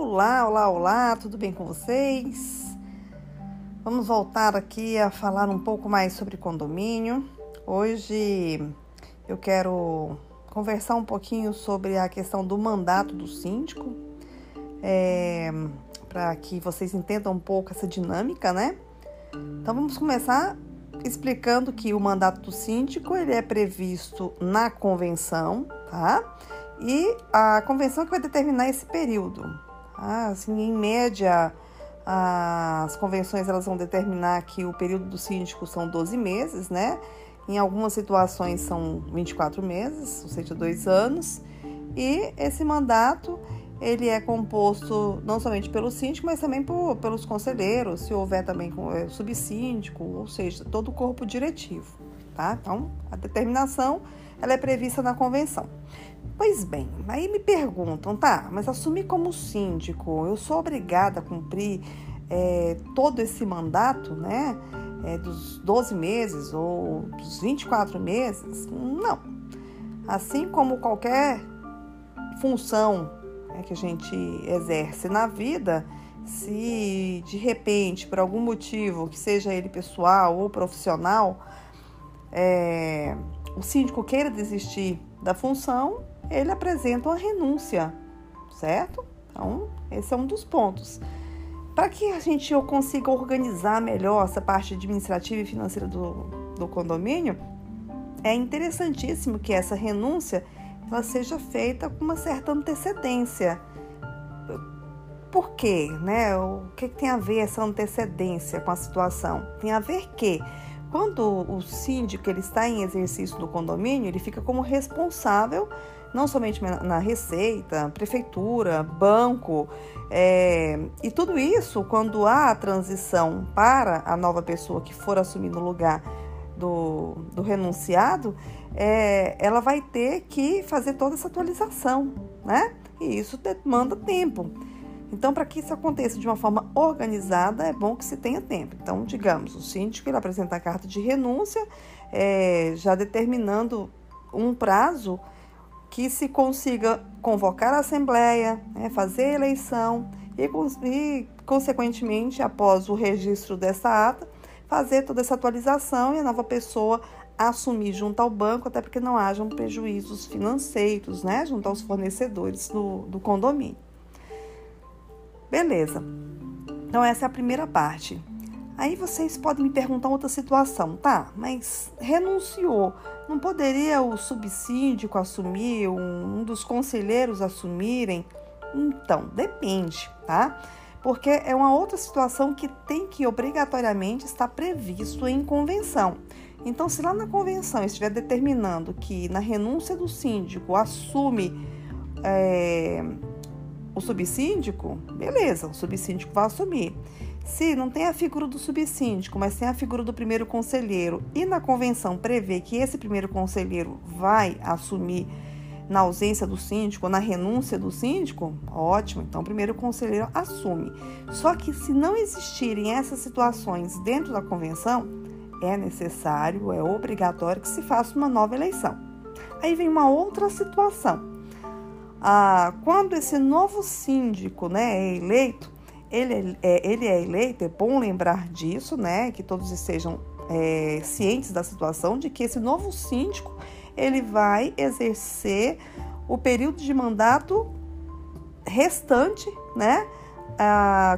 Olá, olá, olá, tudo bem com vocês? Vamos voltar aqui a falar um pouco mais sobre condomínio. Hoje eu quero conversar um pouquinho sobre a questão do mandato do síndico, é, para que vocês entendam um pouco essa dinâmica, né? Então vamos começar explicando que o mandato do síndico ele é previsto na convenção, tá? E a convenção que vai determinar esse período. Tá? Assim, em média, as convenções elas vão determinar que o período do síndico são 12 meses, né? Em algumas situações são 24 meses, ou seja, dois anos. E esse mandato ele é composto não somente pelo síndico, mas também por, pelos conselheiros, se houver também é, subsíndico, ou seja, todo o corpo diretivo, tá? Então, a determinação ela é prevista na convenção. Pois bem, aí me perguntam, tá, mas assumir como síndico, eu sou obrigada a cumprir é, todo esse mandato, né? É, dos 12 meses ou dos 24 meses? Não. Assim como qualquer função né, que a gente exerce na vida, se de repente, por algum motivo, que seja ele pessoal ou profissional, é, o síndico queira desistir da função, ele apresenta uma renúncia, certo? Então, esse é um dos pontos. Para que a gente consiga organizar melhor essa parte administrativa e financeira do, do condomínio, é interessantíssimo que essa renúncia ela seja feita com uma certa antecedência. Por quê? Né? O que, que tem a ver essa antecedência com a situação? Tem a ver que quando o síndico ele está em exercício do condomínio, ele fica como responsável não somente na receita, prefeitura, banco, é, e tudo isso quando há a transição para a nova pessoa que for assumir no lugar do, do renunciado, é, ela vai ter que fazer toda essa atualização, né? E isso demanda tempo. Então, para que isso aconteça de uma forma organizada, é bom que se tenha tempo. Então, digamos, o síndico ele apresenta a carta de renúncia, é, já determinando um prazo que se consiga convocar a assembleia, né, fazer a eleição e, e, consequentemente, após o registro dessa ata, fazer toda essa atualização e a nova pessoa assumir junto ao banco, até porque não hajam prejuízos financeiros, né, junto aos fornecedores do, do condomínio. Beleza. Então essa é a primeira parte. Aí vocês podem me perguntar outra situação, tá? Mas renunciou. Não poderia o subsíndico assumir, um, dos conselheiros assumirem? Então, depende, tá? Porque é uma outra situação que tem que obrigatoriamente estar previsto em convenção. Então, se lá na convenção estiver determinando que na renúncia do síndico assume é, o subsíndico, beleza, o subsíndico vai assumir. Se não tem a figura do subsíndico, mas tem a figura do primeiro conselheiro e na convenção prevê que esse primeiro conselheiro vai assumir na ausência do síndico, na renúncia do síndico, ótimo, então o primeiro conselheiro assume. Só que se não existirem essas situações dentro da convenção, é necessário, é obrigatório que se faça uma nova eleição. Aí vem uma outra situação ah, quando esse novo síndico né, é eleito, ele é, ele é eleito, é bom lembrar disso, né? Que todos estejam é, cientes da situação de que esse novo síndico ele vai exercer o período de mandato restante, né?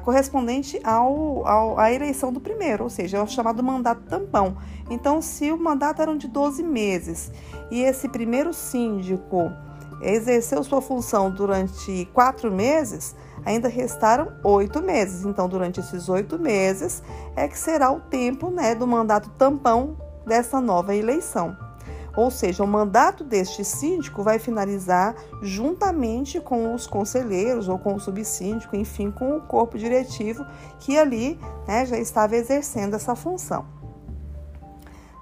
Correspondente ao, ao, à eleição do primeiro, ou seja, é o chamado mandato tampão. Então, se o mandato era de 12 meses e esse primeiro síndico exerceu sua função durante quatro meses, ainda restaram oito meses. Então, durante esses oito meses é que será o tempo né, do mandato tampão dessa nova eleição. Ou seja, o mandato deste síndico vai finalizar juntamente com os conselheiros ou com o subsíndico, enfim, com o corpo diretivo que ali né, já estava exercendo essa função.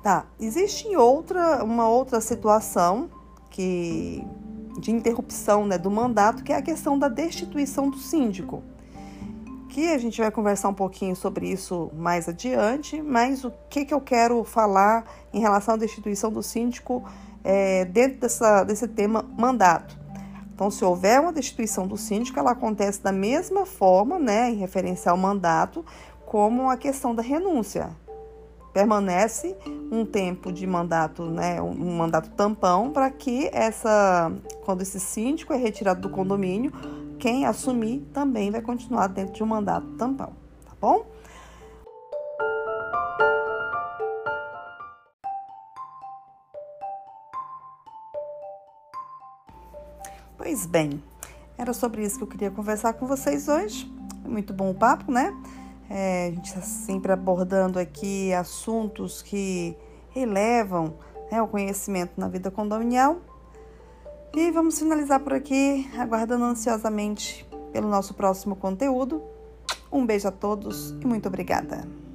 Tá, existe outra, uma outra situação que de interrupção né, do mandato, que é a questão da destituição do síndico. Que a gente vai conversar um pouquinho sobre isso mais adiante, mas o que, que eu quero falar em relação à destituição do síndico é, dentro dessa, desse tema mandato? Então, se houver uma destituição do síndico, ela acontece da mesma forma, né, em referência ao mandato, como a questão da renúncia. Permanece um tempo de mandato, né, um mandato tampão, para que essa, quando esse síndico é retirado do condomínio, quem assumir também vai continuar dentro de um mandato tampão, tá bom? Pois bem, era sobre isso que eu queria conversar com vocês hoje. Muito bom o papo, né? É, a gente está sempre abordando aqui assuntos que elevam né, o conhecimento na vida condominial. E vamos finalizar por aqui, aguardando ansiosamente pelo nosso próximo conteúdo. Um beijo a todos e muito obrigada.